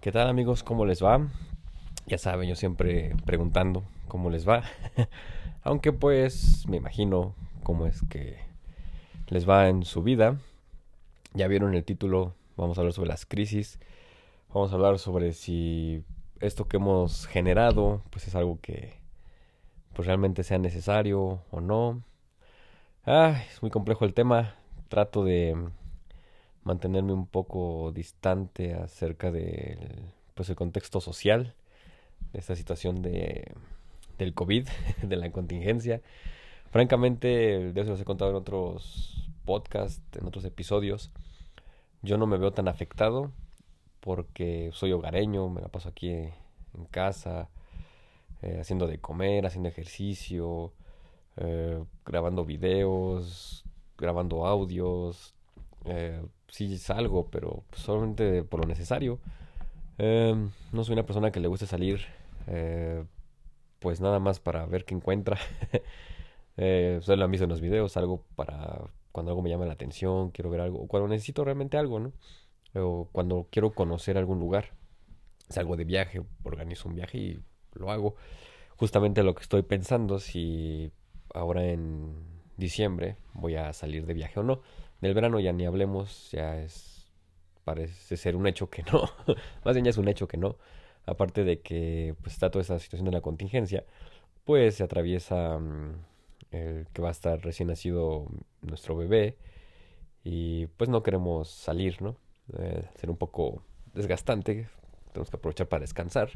¿Qué tal amigos? ¿Cómo les va? Ya saben, yo siempre preguntando cómo les va. Aunque pues me imagino cómo es que les va en su vida. Ya vieron el título, vamos a hablar sobre las crisis. Vamos a hablar sobre si esto que hemos generado pues es algo que pues realmente sea necesario o no. Ah, es muy complejo el tema. Trato de mantenerme un poco distante acerca del pues el contexto social de esta situación de del COVID, de la contingencia. Francamente, de eso los he contado en otros podcasts, en otros episodios. Yo no me veo tan afectado porque soy hogareño, me la paso aquí en casa, eh, haciendo de comer, haciendo ejercicio, eh, grabando videos, grabando audios, eh, sí salgo, pero solamente por lo necesario. Em, no soy una persona que le guste salir, eh, pues nada más para ver qué encuentra. eh, lo han en los videos, algo para cuando algo me llama la atención, quiero ver algo, o cuando necesito realmente algo, ¿no? O cuando quiero conocer algún lugar. Salgo de viaje, organizo un viaje y lo hago. Justamente lo que estoy pensando, si ahora en diciembre voy a salir de viaje o no. Del verano ya ni hablemos, ya es parece ser un hecho que no. Más bien ya es un hecho que no. Aparte de que pues está toda esa situación de la contingencia, pues se atraviesa mm, el que va a estar recién nacido nuestro bebé y pues no queremos salir, ¿no? Eh, ser un poco desgastante, tenemos que aprovechar para descansar.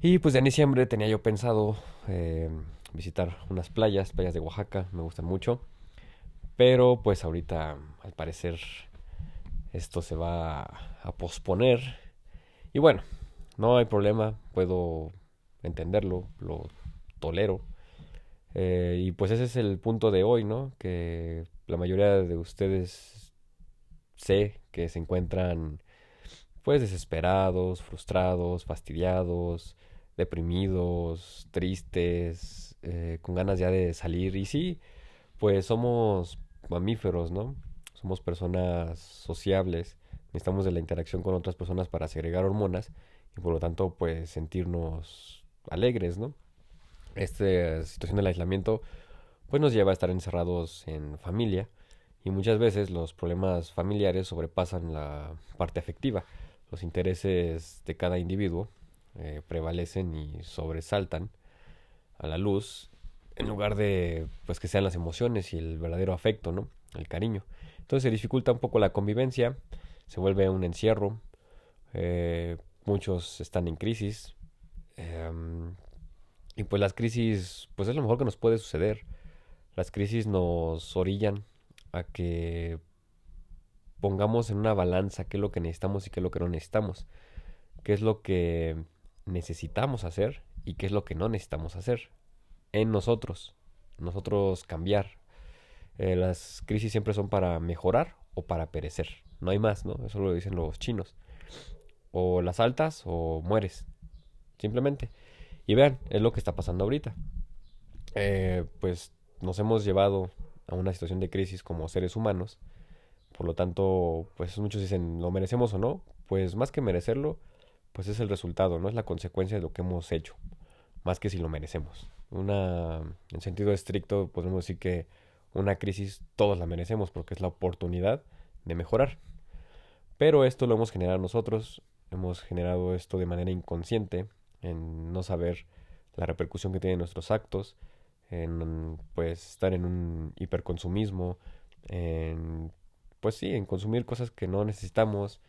Y pues en diciembre tenía yo pensado eh, visitar unas playas, playas de Oaxaca, me gustan mucho. Pero pues ahorita al parecer esto se va a posponer. Y bueno, no hay problema, puedo entenderlo, lo tolero. Eh, y pues ese es el punto de hoy, ¿no? Que la mayoría de ustedes sé que se encuentran pues desesperados, frustrados, fastidiados, deprimidos, tristes, eh, con ganas ya de salir. Y sí, pues somos mamíferos, ¿no? Somos personas sociables, necesitamos de la interacción con otras personas para segregar hormonas y por lo tanto pues sentirnos alegres, ¿no? Esta situación del aislamiento pues nos lleva a estar encerrados en familia y muchas veces los problemas familiares sobrepasan la parte afectiva. Los intereses de cada individuo eh, prevalecen y sobresaltan a la luz en lugar de pues que sean las emociones y el verdadero afecto, ¿no? El cariño. Entonces se dificulta un poco la convivencia, se vuelve un encierro, eh, muchos están en crisis em, y pues las crisis pues es lo mejor que nos puede suceder. Las crisis nos orillan a que pongamos en una balanza qué es lo que necesitamos y qué es lo que no necesitamos, qué es lo que necesitamos hacer y qué es lo que no necesitamos hacer en nosotros, nosotros cambiar. Eh, las crisis siempre son para mejorar o para perecer, no hay más, ¿no? Eso lo dicen los chinos. O las altas o mueres, simplemente. Y vean, es lo que está pasando ahorita. Eh, pues nos hemos llevado a una situación de crisis como seres humanos. Por lo tanto, pues muchos dicen, ¿lo merecemos o no? Pues más que merecerlo, pues es el resultado, no es la consecuencia de lo que hemos hecho, más que si lo merecemos una, en sentido estricto, podemos decir que una crisis todos la merecemos porque es la oportunidad de mejorar. Pero esto lo hemos generado nosotros, hemos generado esto de manera inconsciente, en no saber la repercusión que tienen nuestros actos, en pues estar en un hiperconsumismo, en pues sí, en consumir cosas que no necesitamos.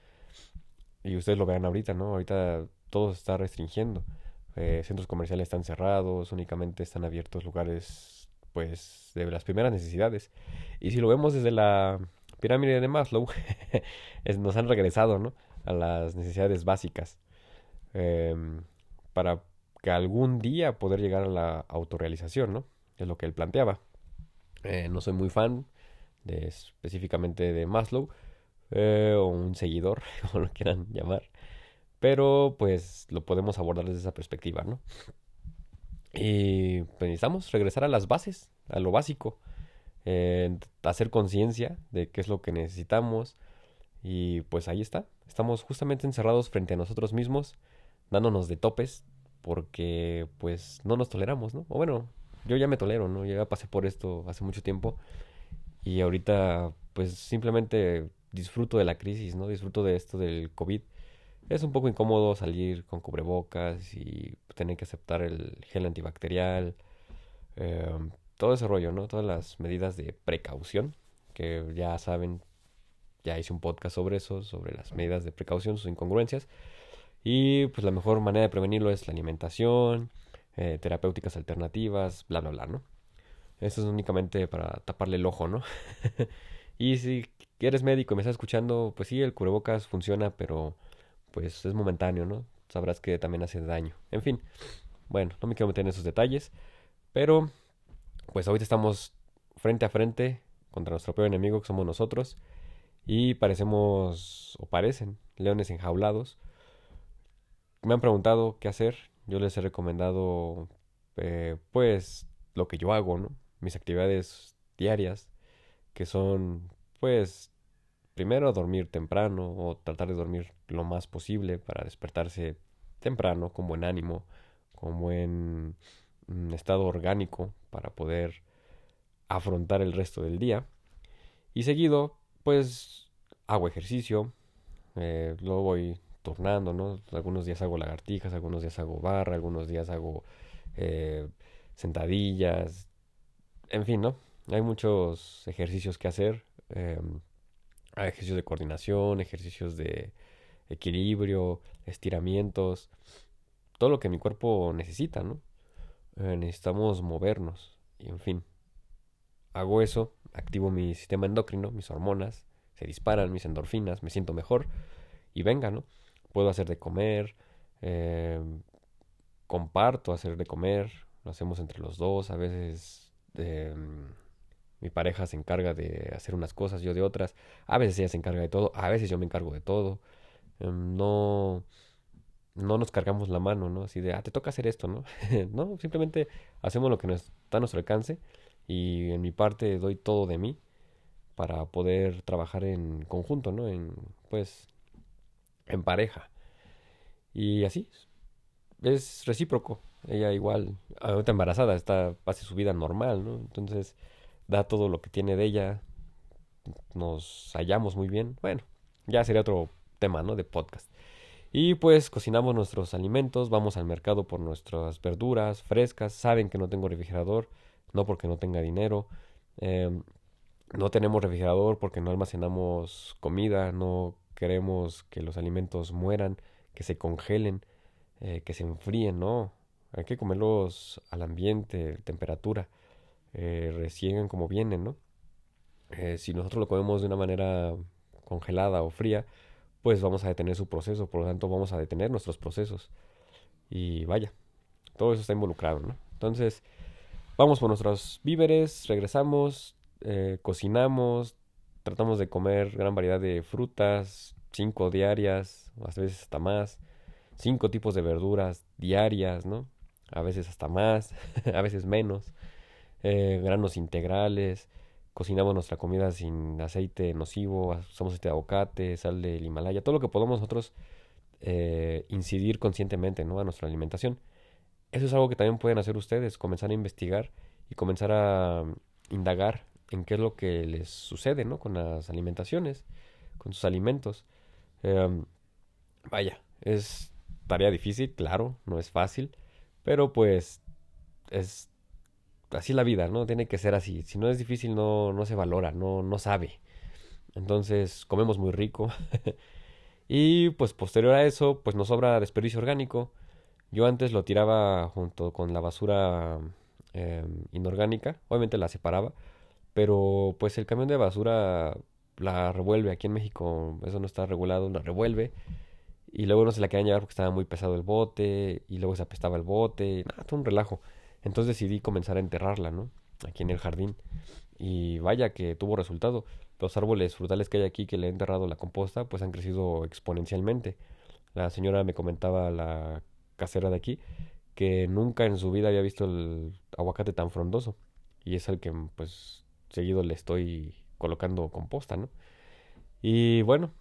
Y ustedes lo vean ahorita, ¿no? Ahorita todo se está restringiendo. Eh, centros comerciales están cerrados, únicamente están abiertos lugares pues de las primeras necesidades. Y si lo vemos desde la pirámide de Maslow, nos han regresado ¿no? a las necesidades básicas em, para que algún día poder llegar a la autorrealización, ¿no? Es lo que él planteaba. Eh, no soy muy fan de específicamente de Maslow eh, o un seguidor, como lo quieran llamar. Pero pues lo podemos abordar desde esa perspectiva, ¿no? Y pues, necesitamos regresar a las bases, a lo básico, hacer conciencia de qué es lo que necesitamos Y pues ahí está. Estamos justamente encerrados frente a nosotros mismos, dándonos de topes, porque pues no nos toleramos, ¿no? O bueno, yo ya me tolero, ¿no? Ya pasé por esto hace mucho tiempo y ahorita pues simplemente disfruto de la crisis, ¿no? Disfruto de esto del COVID. Es un poco incómodo salir con cubrebocas y tener que aceptar el gel antibacterial, em, todo ese rollo, ¿no? Todas las medidas de precaución, que ya saben, ya hice un podcast sobre eso, sobre las medidas de precaución, sus incongruencias. Y pues la mejor manera de prevenirlo es la alimentación, eh, terapéuticas alternativas, bla, bla, bla, ¿no? Eso es únicamente para taparle el ojo, ¿no? y si eres médico y me estás escuchando, pues sí, el cubrebocas funciona, pero pues es momentáneo, ¿no? Sabrás que también hace daño. En fin, bueno, no me quiero meter en esos detalles, pero pues ahorita estamos frente a frente contra nuestro peor enemigo que somos nosotros y parecemos o parecen leones enjaulados. Me han preguntado qué hacer, yo les he recomendado eh, pues lo que yo hago, ¿no? Mis actividades diarias, que son pues primero dormir temprano o tratar de dormir lo más posible para despertarse temprano, con buen ánimo, con buen mm, estado orgánico para poder afrontar el resto del día. Y seguido, pues hago ejercicio, eh, lo voy turnando, ¿no? Algunos días hago lagartijas, algunos días hago barra, algunos días hago eh, sentadillas, en fin, ¿no? Hay muchos ejercicios que hacer. Em, ejercicios de coordinación, ejercicios de equilibrio, estiramientos, todo lo que mi cuerpo necesita, ¿no? Eh, necesitamos movernos y en fin. Hago eso, activo mi sistema endocrino, mis hormonas, se disparan mis endorfinas, me siento mejor y venga, ¿no? Puedo hacer de comer, em, comparto hacer de comer, lo hacemos entre los dos, a veces em, mi pareja se encarga de hacer unas cosas, yo de otras, a veces ella se encarga de todo, a veces yo me encargo de todo, em, no, no nos cargamos la mano, ¿no? Así de, ah, te toca hacer esto, ¿no? no, simplemente hacemos lo que nos, está a nuestro alcance y en mi parte doy todo de mí para poder trabajar en conjunto, ¿no? En, pues, en pareja. Y así, es recíproco. Ella igual, ahorita embarazada, está, hace su vida normal, ¿no? Entonces, da todo lo que tiene de ella. Nos hallamos muy bien. Bueno, ya sería otro tema, ¿no? De podcast. Y pues cocinamos nuestros alimentos, vamos al mercado por nuestras verduras frescas. Saben que no tengo refrigerador, no porque no tenga dinero. Em, no tenemos refrigerador porque no almacenamos comida, no queremos que los alimentos mueran, que se congelen, eh, que se enfríen, no. Hay que comerlos al ambiente, temperatura, eh, recién como vienen, ¿no? Eh, si nosotros lo comemos de una manera congelada o fría, pues vamos a detener su proceso, por lo tanto vamos a detener nuestros procesos. Y vaya, todo eso está involucrado, ¿no? Entonces, vamos por nuestros víveres, regresamos, eh, cocinamos, tratamos de comer gran variedad de frutas, cinco diarias, a veces hasta más, cinco tipos de verduras diarias, ¿no? A veces hasta más, a veces menos, eh, granos integrales, cocinamos nuestra comida sin aceite nocivo, usamos de aguacate, sal del Himalaya, todo lo que podamos nosotros eh, incidir conscientemente ¿no? a nuestra alimentación. Eso es algo que también pueden hacer ustedes, comenzar a investigar y comenzar a indagar en qué es lo que les sucede ¿no? con las alimentaciones, con sus alimentos. Em, vaya, es tarea difícil, claro, no es fácil, pero pues es así la vida, ¿no? Tiene que ser así. Si no es difícil, no, no se valora, no, no sabe. Entonces, comemos muy rico. y pues posterior a eso, pues nos sobra desperdicio orgánico. Yo antes lo tiraba junto con la basura em, inorgánica. Obviamente la separaba. Pero pues el camión de basura la revuelve. Aquí en México eso no está regulado, la revuelve. Y luego no se la querían llevar porque estaba muy pesado el bote. Y luego se apestaba el bote. Nada, todo un relajo. Entonces decidí comenzar a enterrarla, ¿no? Aquí en el jardín. Y vaya que tuvo resultado. Los árboles frutales que hay aquí que le he enterrado la composta, pues han crecido exponencialmente. La señora me comentaba, la casera de aquí, que nunca en su vida había visto el aguacate tan frondoso. Y es el que, pues, seguido le estoy colocando composta, ¿no? Y bueno,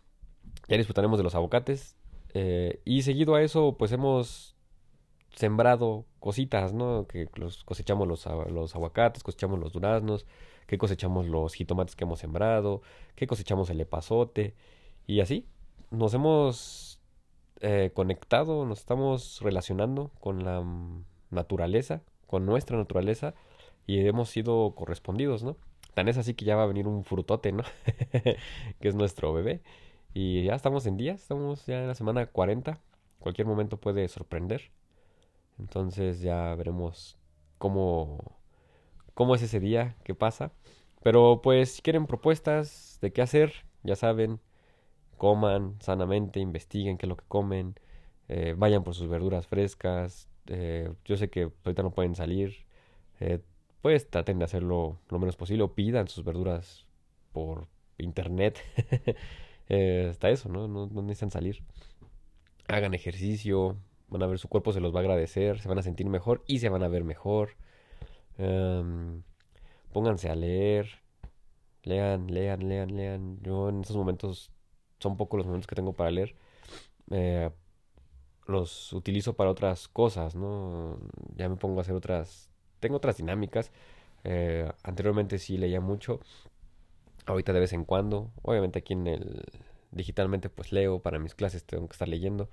ya disfrutaremos de los aguacates. Eh, y seguido a eso, pues hemos sembrado cositas, ¿no? Que los cosechamos los, los aguacates, cosechamos los duraznos, que cosechamos los jitomates que hemos sembrado, que cosechamos el epazote. Y así, nos hemos eh, conectado, nos estamos relacionando con la naturaleza, con nuestra naturaleza, y hemos sido correspondidos, ¿no? Tan es así que ya va a venir un frutote, ¿no? que es nuestro bebé. Y ya estamos en días, estamos ya en la semana 40. Cualquier momento puede sorprender. Entonces ya veremos cómo, cómo es ese día, qué pasa. Pero pues si quieren propuestas de qué hacer, ya saben, coman sanamente, investiguen qué es lo que comen, eh, vayan por sus verduras frescas. Eh, yo sé que ahorita no pueden salir, eh, pues traten de hacerlo lo menos posible o pidan sus verduras por internet. Hasta eso, ¿no? ¿no? necesitan salir. Hagan ejercicio, van a ver su cuerpo se los va a agradecer, se van a sentir mejor y se van a ver mejor. Em, pónganse a leer, lean, lean, lean, lean. Yo en estos momentos son pocos los momentos que tengo para leer. Eh, los utilizo para otras cosas, ¿no? Ya me pongo a hacer otras, tengo otras dinámicas. Eh, anteriormente sí leía mucho, ahorita de vez en cuando. Obviamente aquí en el digitalmente pues leo para mis clases, tengo que estar leyendo,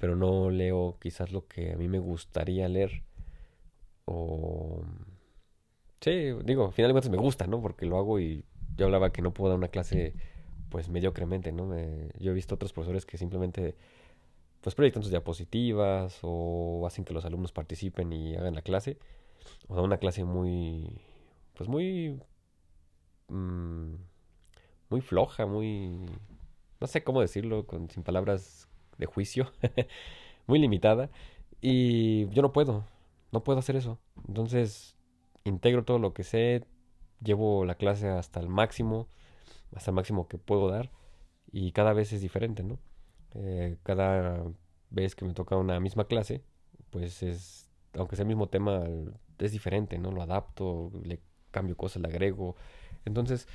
pero no leo quizás lo que a mí me gustaría leer. O sí, digo, finalmente me gusta, ¿no? Porque lo hago y yo hablaba que no puedo dar una clase pues mediocremente, ¿no? yo he visto otros profesores que simplemente pues proyectan sus diapositivas o hacen que los alumnos participen y hagan la clase. O sea, una clase muy pues muy mmm, muy floja, muy... no sé cómo decirlo, con, sin palabras de juicio, muy limitada. Y yo no puedo, no puedo hacer eso. Entonces, integro todo lo que sé, llevo la clase hasta el máximo, hasta el máximo que puedo dar. Y cada vez es diferente, ¿no? Eh, cada vez que me toca una misma clase, pues es, aunque sea el mismo tema, es diferente, ¿no? Lo adapto, le cambio cosas, le agrego. Entonces,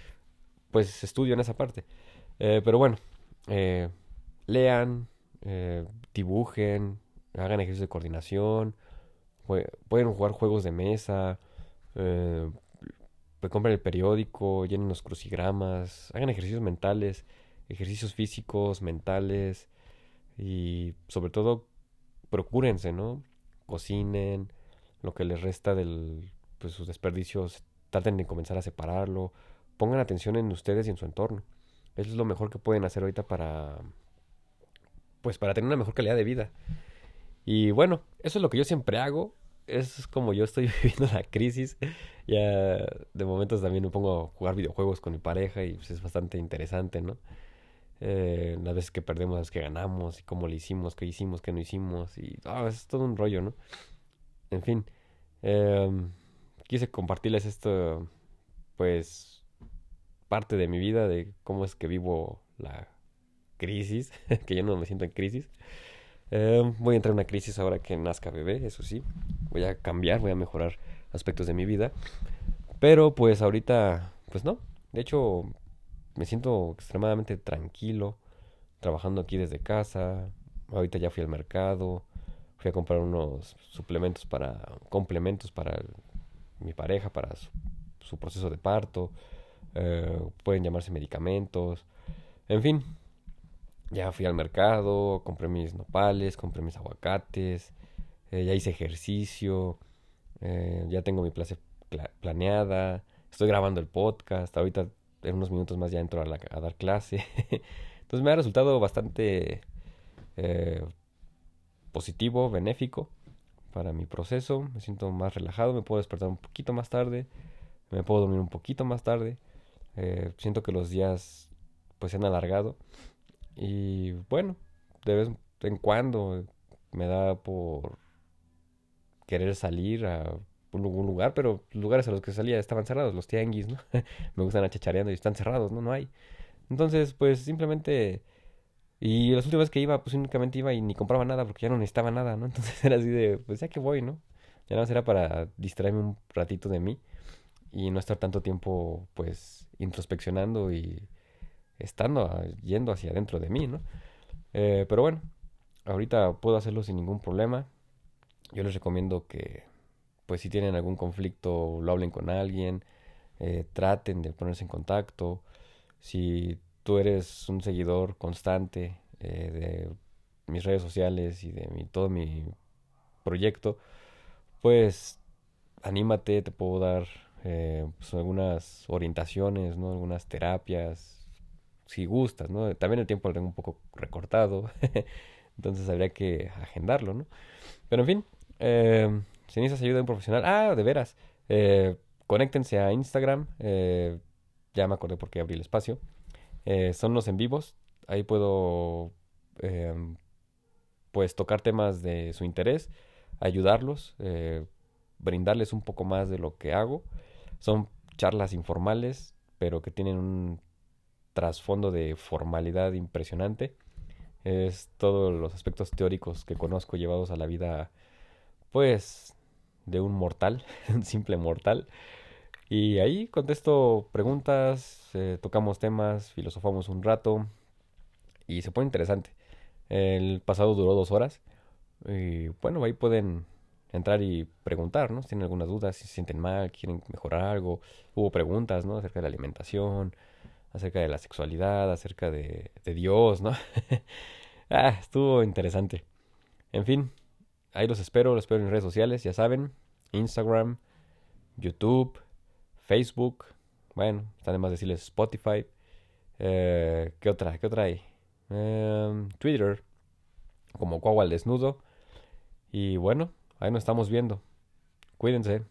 pues estudio en esa parte. Eh, pero bueno, eh, lean, eh, dibujen, hagan ejercicios de coordinación, pueden jugar juegos de mesa, eh, compren el periódico, llenen los crucigramas, hagan ejercicios mentales, ejercicios físicos, mentales y sobre todo procúrense, ¿no? Cocinen, lo que les resta de pues, sus desperdicios, traten de comenzar a separarlo, pongan atención en ustedes y en su entorno. Eso es lo mejor que pueden hacer ahorita para pues para tener una mejor calidad de vida. Y bueno, eso es lo que yo siempre hago. Es como yo estoy viviendo la crisis. Ya de momentos también me pongo a jugar videojuegos con mi pareja y pues es bastante interesante, ¿no? Eh, las veces que perdemos, las que ganamos, y cómo lo hicimos, qué hicimos, qué no hicimos, y ah, es todo un rollo, ¿no? En fin, em, quise compartirles esto, pues, parte de mi vida, de cómo es que vivo la crisis, que yo no me siento en crisis. Em, voy a entrar en una crisis ahora que nazca bebé, eso sí. Voy a cambiar, voy a mejorar aspectos de mi vida. Pero pues ahorita, pues no. De hecho, me siento extremadamente tranquilo trabajando aquí desde casa. Ahorita ya fui al mercado, fui a comprar unos suplementos para, complementos para mi pareja, para su proceso de parto. Eh, pueden llamarse medicamentos, en fin. Ya fui al mercado, compré mis nopales, compré mis aguacates, eh, ya hice ejercicio, eh, ya tengo mi clase planeada, estoy grabando el podcast, ahorita en unos minutos más ya entro a, a dar clase. Entonces me ha resultado bastante positivo, benéfico para mi proceso, me siento más relajado, me puedo despertar un poquito más tarde, me puedo dormir un poquito más tarde eh, siento que los días pues se han alargado. Y bueno, de vez en cuando me da por querer salir a un lugar, pero lugares a los que salía estaban cerrados, los tianguis, ¿no? me gustan achachareando y están cerrados, ¿no? No hay. Entonces, pues simplemente... Y las últimas que iba, pues únicamente iba y ni compraba nada porque ya no necesitaba nada, ¿no? Entonces era así de, pues ya que voy, ¿no? Ya nada más era para distraerme un ratito de mí y no estar tanto tiempo pues introspeccionando y estando yendo hacia adentro de mí, ¿no? Eh, pero bueno, ahorita puedo hacerlo sin ningún problema. Yo les recomiendo que, pues si tienen algún conflicto, lo hablen con alguien, eh, traten de ponerse en contacto. Si tú eres un seguidor constante eh, de mis redes sociales y de mi, todo mi proyecto, pues anímate, te puedo dar pues, algunas orientaciones, ¿no? algunas terapias, si gustas, ¿no? También el tiempo lo tengo un poco recortado, entonces habría que agendarlo, ¿no? Pero en fin, eh, si necesitas ayuda de un profesional, ah, de veras, eh, conéctense a Instagram, eh, ya me acordé por qué abrí el espacio, eh, son los en vivos, ahí puedo em, pues tocar temas de su interés, ayudarlos, eh, brindarles un poco más de lo que hago. Son charlas informales, pero que tienen un trasfondo de formalidad impresionante. Es todos los aspectos teóricos que conozco llevados a la vida, pues, de un mortal, un simple mortal. Y ahí contesto preguntas, eh, tocamos temas, filosofamos un rato y se pone interesante. El pasado duró dos horas y bueno, ahí pueden entrar y preguntar, ¿no? Si tienen algunas dudas, si se sienten mal, quieren mejorar algo. Hubo preguntas, ¿no? Acerca de la alimentación, acerca de la sexualidad, acerca de, Dios, ¿no? ah, estuvo interesante. En fin, ahí los espero, los espero en redes sociales, ya saben, Instagram, YouTube, Facebook, bueno, está de más decirles Spotify. Eh, ¿Qué otra? ¿Qué otra hay? Eh, Twitter, como Cuau al desnudo. Y bueno, ahí nos estamos viendo. Cuídense.